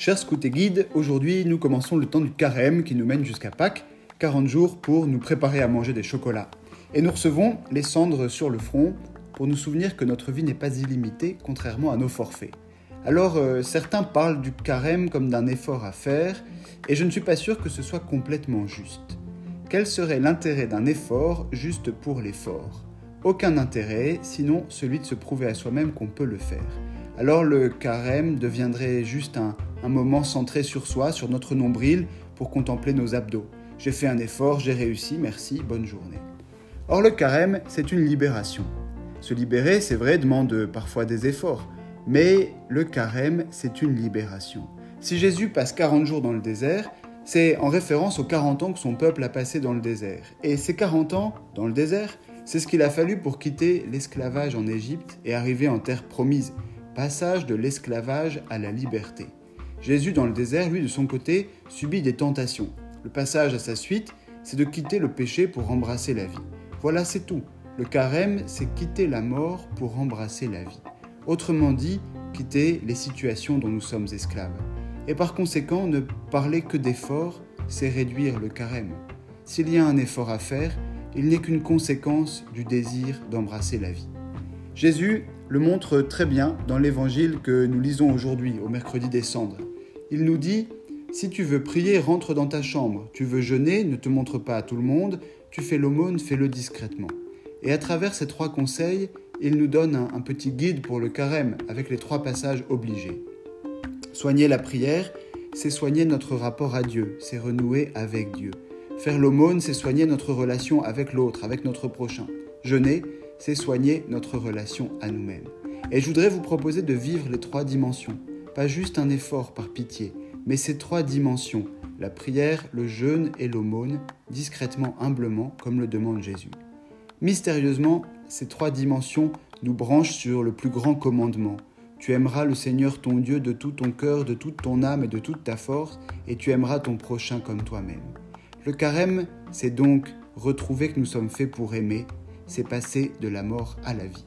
Chers scouts et guides, aujourd'hui nous commençons le temps du carême qui nous mène jusqu'à Pâques, 40 jours pour nous préparer à manger des chocolats. Et nous recevons les cendres sur le front pour nous souvenir que notre vie n'est pas illimitée, contrairement à nos forfaits. Alors euh, certains parlent du carême comme d'un effort à faire, et je ne suis pas sûr que ce soit complètement juste. Quel serait l'intérêt d'un effort juste pour l'effort? Aucun intérêt, sinon celui de se prouver à soi-même qu'on peut le faire. Alors le carême deviendrait juste un, un moment centré sur soi, sur notre nombril, pour contempler nos abdos. J'ai fait un effort, j'ai réussi, merci, bonne journée. Or le carême, c'est une libération. Se libérer, c'est vrai, demande parfois des efforts, mais le carême, c'est une libération. Si Jésus passe 40 jours dans le désert, c'est en référence aux 40 ans que son peuple a passé dans le désert. Et ces 40 ans, dans le désert, c'est ce qu'il a fallu pour quitter l'esclavage en Égypte et arriver en terre promise, passage de l'esclavage à la liberté. Jésus, dans le désert, lui, de son côté, subit des tentations. Le passage à sa suite, c'est de quitter le péché pour embrasser la vie. Voilà, c'est tout. Le carême, c'est quitter la mort pour embrasser la vie. Autrement dit, quitter les situations dont nous sommes esclaves. Et par conséquent, ne parler que d'effort, c'est réduire le carême. S'il y a un effort à faire, il n'est qu'une conséquence du désir d'embrasser la vie. Jésus le montre très bien dans l'évangile que nous lisons aujourd'hui, au mercredi des cendres. Il nous dit, si tu veux prier, rentre dans ta chambre. Tu veux jeûner, ne te montre pas à tout le monde. Tu fais l'aumône, fais-le discrètement. Et à travers ces trois conseils, il nous donne un, petit guide pour le carême avec les trois passages obligés. Soigner la prière, c'est soigner notre rapport à Dieu, c'est renouer avec Dieu. Faire l'aumône, c'est soigner notre relation avec l'autre, avec notre prochain. Jeûner, c'est soigner notre relation à nous-mêmes. Et je voudrais vous proposer de vivre les trois dimensions. Pas juste un effort par pitié, mais ces trois dimensions, la prière, le jeûne et l'aumône, discrètement, humblement, comme le demande Jésus. Mystérieusement, ces trois dimensions nous branchent sur le plus grand commandement. Tu aimeras le Seigneur ton Dieu de tout ton cœur, de toute ton âme et de toute ta force, et tu aimeras ton prochain comme toi-même. Le carême, c'est donc retrouver que nous sommes faits pour aimer, c'est passer de la mort à la vie.